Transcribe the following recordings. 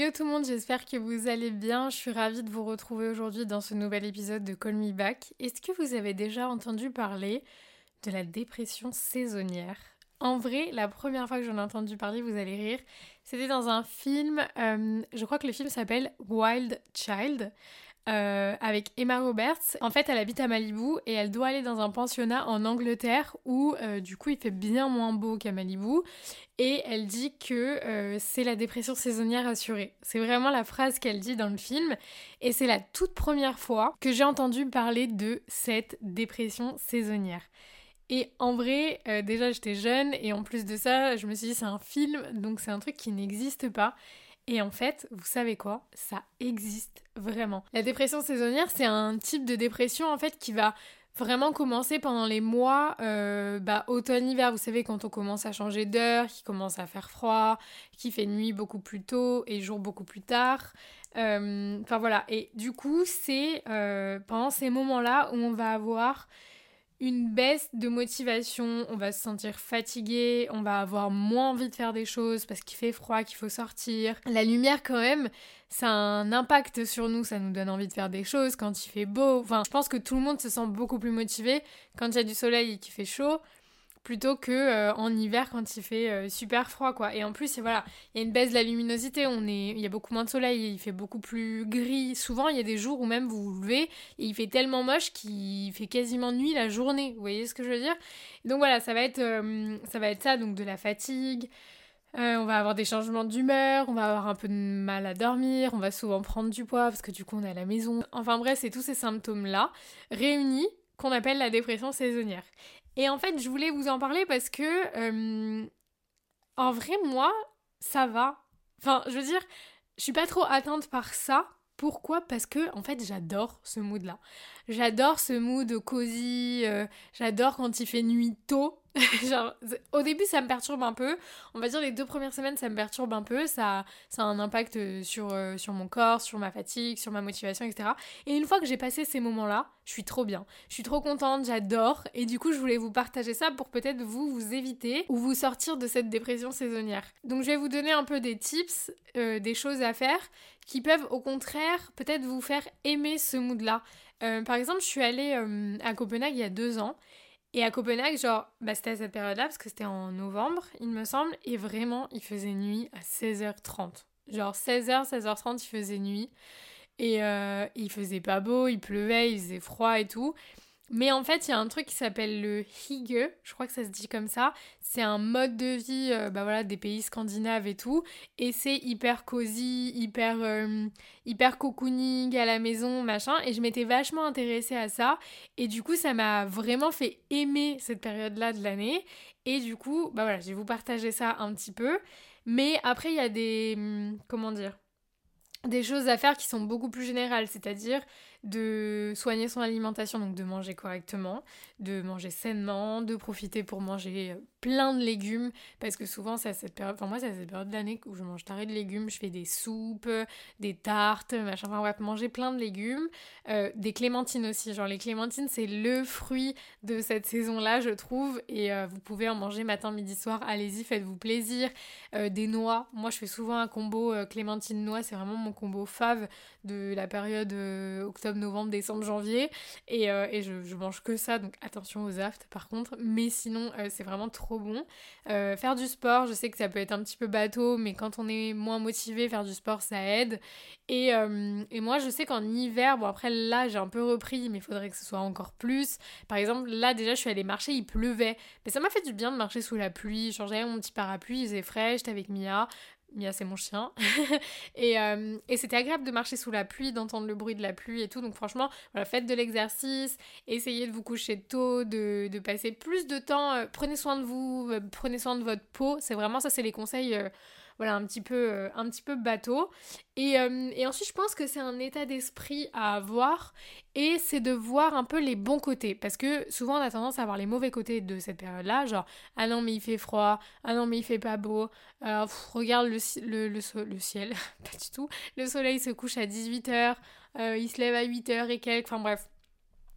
Hello tout le monde, j'espère que vous allez bien. Je suis ravie de vous retrouver aujourd'hui dans ce nouvel épisode de Call Me Back. Est-ce que vous avez déjà entendu parler de la dépression saisonnière? En vrai, la première fois que j'en ai entendu parler, vous allez rire, c'était dans un film, euh, je crois que le film s'appelle Wild Child. Euh, avec Emma Roberts. En fait, elle habite à Malibu et elle doit aller dans un pensionnat en Angleterre où, euh, du coup, il fait bien moins beau qu'à Malibu. Et elle dit que euh, c'est la dépression saisonnière assurée. C'est vraiment la phrase qu'elle dit dans le film. Et c'est la toute première fois que j'ai entendu parler de cette dépression saisonnière. Et en vrai, déjà j'étais jeune et en plus de ça, je me suis dit c'est un film, donc c'est un truc qui n'existe pas. Et en fait, vous savez quoi? Ça existe vraiment. La dépression saisonnière, c'est un type de dépression en fait qui va vraiment commencer pendant les mois euh, bah, automne-hiver. Vous savez, quand on commence à changer d'heure, qu'il commence à faire froid, qu'il fait nuit beaucoup plus tôt et jour beaucoup plus tard. Euh, Enfin voilà. Et du coup, c'est euh, pendant ces moments-là où on va avoir une baisse de motivation, on va se sentir fatigué, on va avoir moins envie de faire des choses parce qu'il fait froid, qu'il faut sortir. La lumière quand même, ça a un impact sur nous, ça nous donne envie de faire des choses quand il fait beau. Enfin, je pense que tout le monde se sent beaucoup plus motivé quand il y a du soleil et qu'il fait chaud plutôt que euh, en hiver quand il fait euh, super froid quoi. Et en plus, voilà, il y a une baisse de la luminosité, on est il y a beaucoup moins de soleil, il fait beaucoup plus gris. Souvent, il y a des jours où même vous vous levez et il fait tellement moche qu'il fait quasiment nuit la journée. Vous voyez ce que je veux dire? Donc voilà, ça va être euh, ça va être ça donc de la fatigue. On va avoir des changements d'humeur, on va avoir un peu de mal à dormir, on va souvent prendre du poids parce que du coup on est à la maison. Enfin bref, c'est tous ces symptômes-là réunis qu'on appelle la dépression saisonnière. Et en fait, je voulais vous en parler parce que, euh, en vrai, moi, ça va. Enfin, je veux dire, je suis pas trop atteinte par ça. Pourquoi? Parce que, en fait, j'adore ce mood-là. J'adore ce mood cosy. euh, j'adore quand il fait nuit tôt. Genre, au début, ça me perturbe un peu. On va dire les deux premières semaines, ça me perturbe un peu. Ça, ça a un impact euh, sur, euh, sur mon corps, sur ma fatigue, sur ma motivation, etc. Et une fois que j'ai passé ces moments-là, je suis trop bien. Je suis trop contente, j'adore. Et du coup, je voulais vous partager ça pour peut-être vous, vous éviter ou vous sortir de cette dépression saisonnière. Donc, je vais vous donner un peu des tips, euh, des choses à faire qui peuvent au contraire peut-être vous faire aimer ce mood-là. Par exemple, je suis allée à Copenhague il y a deux ans. Et à Copenhague, genre, bah, c'était à cette période-là, parce que c'était en novembre, il me semble, et vraiment, il faisait nuit à 16h30. Genre 16h, 16h30, il faisait nuit. Et euh, il faisait pas beau, il pleuvait, il faisait froid et tout. Mais en fait, il y a un truc qui s'appelle le hygge, je crois que ça se dit comme ça. C'est un mode de vie euh, bah voilà, des pays scandinaves et tout. Et c'est hyper cosy, hyper, euh, hyper cocooning à la maison, machin. Et je m'étais vachement intéressée à ça. Et du coup, ça m'a vraiment fait aimer cette période-là de l'année. Et du coup, bah voilà, je vais vous partager ça un petit peu. Mais après, il y a des... hum, Comment dire des choses à faire qui sont beaucoup plus générales, c'est-à-dire de soigner son alimentation, donc de manger correctement, de manger sainement, de profiter pour manger euh, plein de légumes, parce que souvent c'est à cette période, enfin moi c'est à cette période de l'année où je mange taré de légumes, je fais des soupes, des tartes, machin, enfin bref, manger plein de légumes, euh, des clémentines aussi, genre les clémentines c'est le fruit de cette saison-là je trouve, et euh, vous pouvez en manger matin, midi, soir, allez-y, faites-vous plaisir, des noix, moi je fais souvent un combo clémentine-noix, c'est vraiment mon combo fave de la période euh, novembre, décembre, janvier. Et, euh, je, mange que ça, donc attention aux aftes par contre. Mais sinon, euh, c'est vraiment trop bon. Euh, faire du sport, je sais que ça peut être un petit peu bateau, mais quand on est moins motivé, faire du sport, ça aide. Et, et moi, je sais qu'en hiver, bon après là, j'ai un peu repris, mais il faudrait que ce soit encore plus. Par exemple, là déjà, je suis allée marcher, il pleuvait. Mais ça m'a fait du bien de marcher sous la pluie. Genre, j'avais mon petit parapluie, il faisait frais, j'étais avec Mia Mia, c'est mon chien. et, euh, et c'était agréable de marcher sous la pluie, d'entendre le bruit de la pluie et tout. Donc franchement, voilà, faites de l'exercice, essayez de vous coucher tôt, de, de passer plus de temps. euh, prenez soin de vous, euh, prenez soin de votre peau. C'est vraiment ça, c'est les conseils. Euh, voilà, un petit peu, euh, un petit peu bateau. Et, euh, et ensuite, je pense que c'est un état d'esprit à avoir et c'est de voir un peu les bons côtés. Parce que souvent, on a tendance à voir les mauvais côtés de cette période-là, genre, ah non, mais il fait froid, ah non, mais il fait pas beau, euh, regarde le, le, le, le ciel, pas du tout, le soleil se couche à 18h, il se lève à 8h et quelques, enfin bref.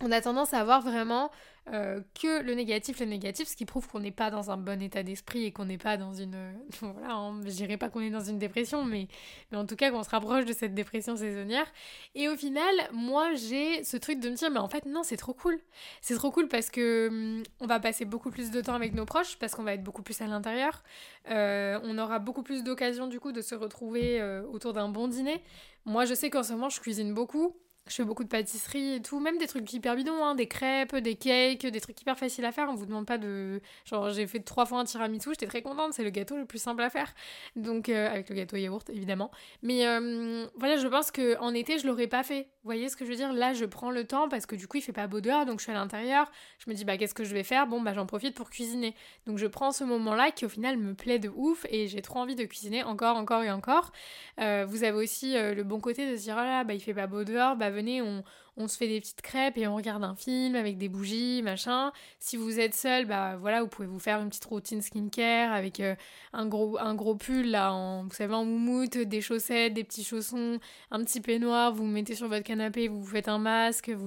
On a tendance à voir vraiment euh, que le négatif, le négatif, ce qui prouve qu'on n'est pas dans un bon état d'esprit et qu'on n'est pas dans une... voilà, hein, je dirais pas qu'on est dans une dépression, mais, en tout cas qu'on se rapproche de cette dépression saisonnière. Et au final, moi j'ai ce truc de me dire, mais en fait non, c'est trop cool. C'est trop cool parce que hum, on va passer beaucoup plus de temps avec nos proches, parce qu'on va être beaucoup plus à l'intérieur. Euh, on aura beaucoup plus d'occasions du coup de se retrouver euh, autour d'un bon dîner. Moi je sais qu'en ce moment je cuisine beaucoup. Je fais beaucoup de pâtisserie et tout, même des trucs hyper bidons, hein, des crêpes, des cakes, des trucs hyper faciles à faire. On vous demande pas de. Genre, j'ai fait trois fois un tiramisu, j'étais très contente, c'est le gâteau le plus simple à faire. Donc, euh, avec le gâteau yaourt, évidemment. Mais euh, voilà, je pense qu'en été, je l'aurais pas fait. Vous voyez ce que je veux dire? Là, je prends le temps parce que du coup, il fait pas beau dehors, donc je suis à l'intérieur. Je me dis, bah, qu'est-ce que je vais faire? Bon, bah, j'en profite pour cuisiner. Donc, je prends ce moment-là qui, au final, me plaît de ouf et j'ai trop envie de cuisiner encore, encore et encore. Euh, vous avez aussi le bon côté de se dire, oh là, bah, il fait pas beau dehors, bah, venez, on, se fait des petites crêpes et on regarde un film avec des bougies, machin. Si vous êtes seul, bah voilà, vous pouvez vous faire une petite routine skincare avec euh, un, gros, un gros pull, là, en, vous savez, en moumoute, des chaussettes, des petits chaussons, un petit peignoir, vous vous mettez sur votre canapé, vous vous faites un masque, vous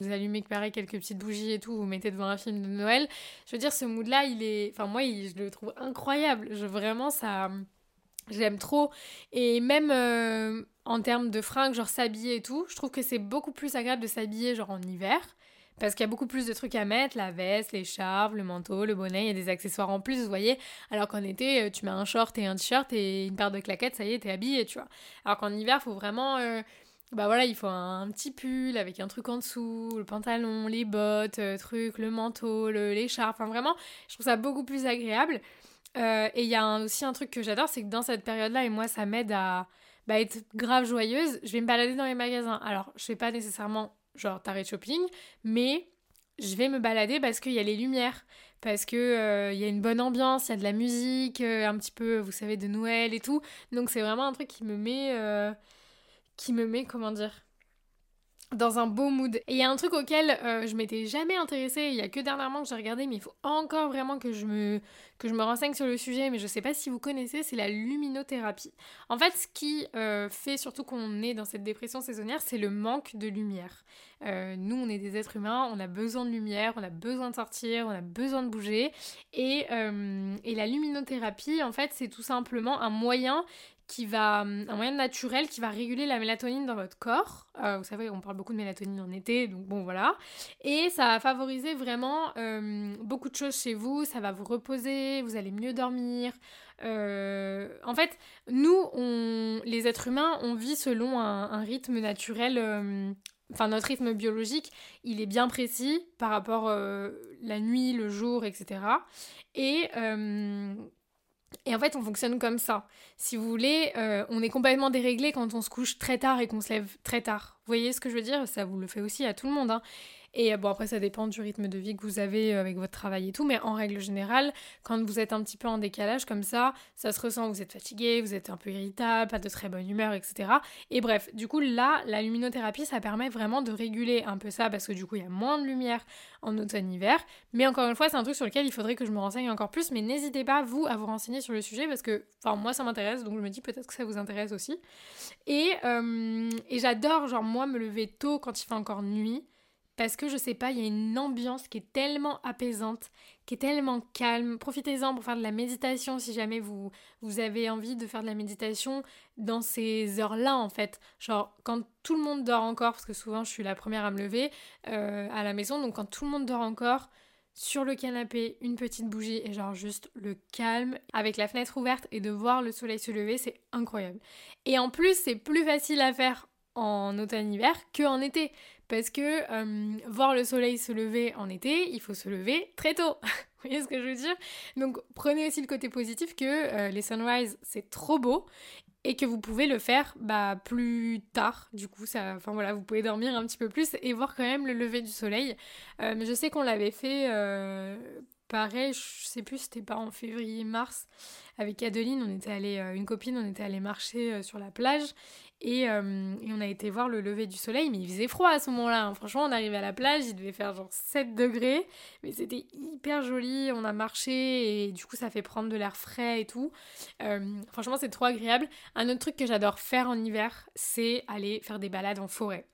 Vous allumez pareil quelques petites bougies et tout, vous mettez devant un film de Noël. Je veux dire, ce mood-là, il est. Enfin, moi, je le trouve incroyable. Je, vraiment, ça. J'aime trop. Et même euh, en termes de fringues, genre s'habiller et tout, je trouve que c'est beaucoup plus agréable de s'habiller genre en hiver. Parce qu'il y a beaucoup plus de trucs à mettre, la veste, l'écharpe, le manteau, le bonnet, il y a des accessoires en plus, vous voyez. Alors qu'en été, euh, tu mets un short et un t-shirt et une paire de claquettes, ça y est, t'es habillé, tu vois. Alors qu'en hiver, faut vraiment... euh, bah voilà, il faut un, un petit pull avec un truc en dessous, le pantalon, les bottes, euh, truc, le manteau, l'écharpe, enfin vraiment, je trouve ça beaucoup plus agréable. Euh, et il y a aussi un truc que j'adore, c'est que dans cette période-là, et moi ça m'aide à bah, être grave joyeuse, je vais me balader dans les magasins. Alors, je fais pas nécessairement genre taré de shopping, mais je vais me balader parce qu'il y a les lumières, parce que euh, il y a une bonne ambiance, il y a de la musique, un petit peu, vous savez, de Noël et tout. Donc c'est vraiment un truc qui me met, qui me met, comment dire, dans un beau mood. Et il y a un truc auquel euh, je m'étais jamais intéressée, il y a que dernièrement que j'ai regardé, mais il faut encore vraiment que je me renseigne sur le sujet, mais je sais pas si vous connaissez, c'est la luminothérapie. En fait, ce qui euh, fait surtout qu'on est dans cette dépression saisonnière, c'est le manque de lumière. Euh, nous, on est des êtres humains, on a besoin de lumière, on a besoin de sortir, on a besoin de bouger. Et, et la luminothérapie, en fait, c'est tout simplement un moyen qui va, un moyen naturel qui va réguler la mélatonine dans votre corps. Euh, vous savez, on parle beaucoup de mélatonine en été, donc bon voilà. Et ça va favoriser vraiment euh, beaucoup de choses chez vous. Ça va vous reposer, vous allez mieux dormir. Euh, en fait, nous, on, les êtres humains, on vit selon un, un rythme naturel. euh, Enfin, notre rythme biologique, il est bien précis par rapport euh, la nuit, le jour, etc. Et, et en fait, on fonctionne comme ça. Si vous voulez, euh, on est complètement déréglé quand on se couche très tard et qu'on se lève très tard. Vous voyez ce que je veux dire? Ça vous le fait aussi à tout le monde. hein. Et euh, bon, après, ça dépend du rythme de vie que vous avez euh, avec votre travail et tout, mais en règle générale, quand vous êtes un petit peu en décalage comme ça, ça se ressent, vous êtes fatigué, vous êtes un peu irritable, pas de très bonne humeur, etc. Et bref, du coup, là, la luminothérapie, ça permet vraiment de réguler un peu ça, parce que du coup, il y a moins de lumière en automne-hiver. Mais encore une fois, c'est un truc sur lequel il faudrait que je me renseigne encore plus, mais n'hésitez pas, vous, à vous renseigner sur le sujet, parce que, enfin, moi, ça m'intéresse, donc je me dis peut-être que ça vous intéresse aussi. Et, euh, et j'adore, genre, me lever tôt quand il fait encore nuit parce que je sais pas, il y a une ambiance qui est tellement apaisante, qui est tellement calme. Profitez-en pour faire de la méditation si jamais vous, vous avez envie de faire de la méditation dans ces heures-là en fait. Genre quand tout le monde dort encore, parce que souvent je suis la première à me lever euh, à la maison, donc quand tout le monde dort encore, sur le canapé, une petite bougie et genre juste le calme avec la fenêtre ouverte et de voir le soleil se lever, c'est incroyable. Et en plus, c'est plus facile à faire en automne-hiver qu'en été. Parce que euh, voir le soleil se lever en été, il faut se lever très tôt. Vous voyez ce que je veux dire? Donc prenez aussi le côté positif que euh, les sunrise, c'est trop beau et que vous pouvez le faire bah, plus tard. Du coup, ça, enfin voilà, vous pouvez dormir un petit peu plus et voir quand même le lever du soleil. Euh, mais je sais qu'on l'avait fait pareil, je sais plus, c'était pas en février, mars, avec Adeline, on était allé, une copine, on était allé marcher sur la plage euh, et, on a été voir le lever du soleil, mais il faisait froid à ce moment-là. Hein. Franchement, on arrivait à la plage, il devait faire genre 7 degrés, mais c'était hyper joli. On a marché et du coup, ça fait prendre de l'air frais et tout. Euh, franchement, c'est trop agréable. Un autre truc que j'adore faire en hiver, c'est aller faire des balades en forêt.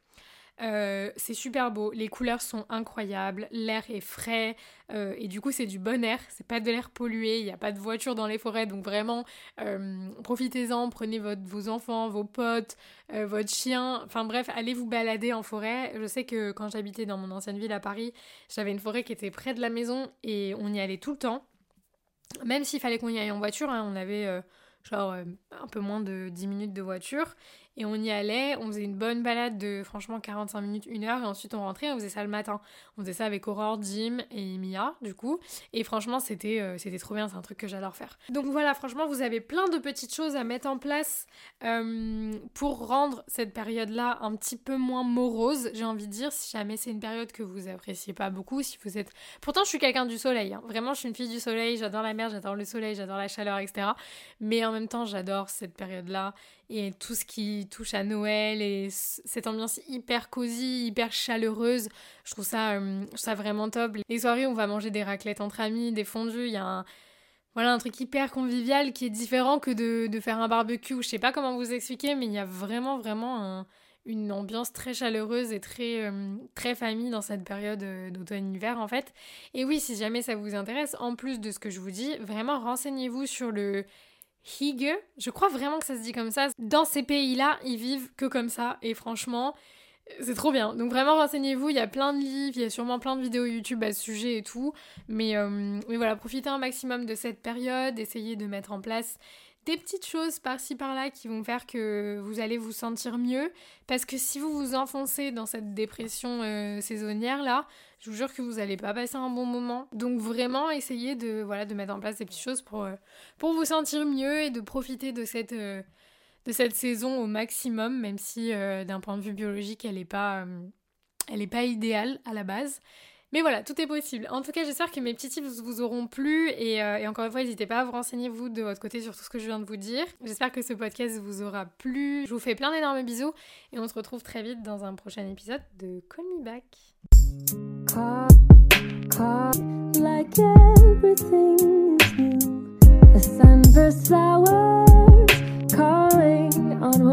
Euh, c'est super beau, les couleurs sont incroyables, l'air est frais. Euh, et du coup c'est du bon air, c'est pas de l'air pollué, il n'y a pas de voiture dans les forêts. Donc vraiment euh, profitez-en, prenez votre, vos enfants, vos potes, votre chien, enfin bref, allez vous balader en forêt. Je sais que quand j'habitais dans mon ancienne ville à Paris, j'avais une forêt qui était près de la maison et on y allait tout le temps. Même s'il fallait qu'on y aille en voiture, hein, on avait genre un peu moins de 10 minutes de voiture. Et on y allait, on faisait une bonne balade de franchement 45 minutes, une heure, et ensuite on rentrait, on faisait ça le matin. On faisait ça avec Aurore, Jim et Mia, du coup. Et franchement, c'était euh, trop bien, c'est un truc que j'adore faire. Donc voilà, franchement, vous avez plein de petites choses à mettre en place euh, pour rendre cette période-là un petit peu moins morose, j'ai envie de dire, si jamais c'est une période que vous appréciez pas beaucoup, si vous êtes... Pourtant, je suis quelqu'un du soleil, hein. vraiment, je suis une fille du soleil, j'adore la mer, j'adore le soleil, j'adore la chaleur, etc. Mais en même temps, j'adore cette période-là et tout ce qui touche à Noël et cette ambiance hyper cosy, hyper chaleureuse. Je trouve ça, euh, vraiment top. Les soirées on va manger des raclettes entre amis, des fondus, il y a un, voilà, un truc hyper convivial qui est différent que de, faire un barbecue. Je sais pas comment vous expliquer, mais il y a vraiment, vraiment une ambiance très chaleureuse et très, euh, famille dans cette période euh, d'automne-hiver en fait. Et oui, si jamais ça vous intéresse, en plus de ce que je vous dis, vraiment renseignez-vous sur le Hygge. Je crois vraiment que ça se dit comme ça. Dans ces pays-là, ils vivent que comme ça. Et franchement, c'est trop bien. Donc vraiment, renseignez-vous. Il y a plein de livres, il y a sûrement plein de vidéos YouTube à ce sujet et tout. Mais, euh, mais voilà, profitez un maximum de cette période. Essayez de mettre en place des petites choses par-ci par-là qui vont faire que vous allez vous sentir mieux. Parce que si vous vous enfoncez dans cette dépression euh, saisonnière là, je vous jure que vous n'allez pas passer un bon moment. Donc vraiment essayez de, voilà, de mettre en place des petites choses pour, euh, pour vous sentir mieux et de profiter de cette, euh, de cette saison au maximum, même si d'un point de vue biologique elle n'est pas, pas idéale à la base. Mais voilà, tout est possible. En tout cas, j'espère que mes petits tips vous auront plu et, euh, encore une fois, n'hésitez pas à vous renseigner vous de votre côté sur tout ce que je viens de vous dire. J'espère que ce podcast vous aura plu. Je vous fais plein d'énormes bisous et on se retrouve très vite dans un prochain épisode de Call Me Back. like everything calling on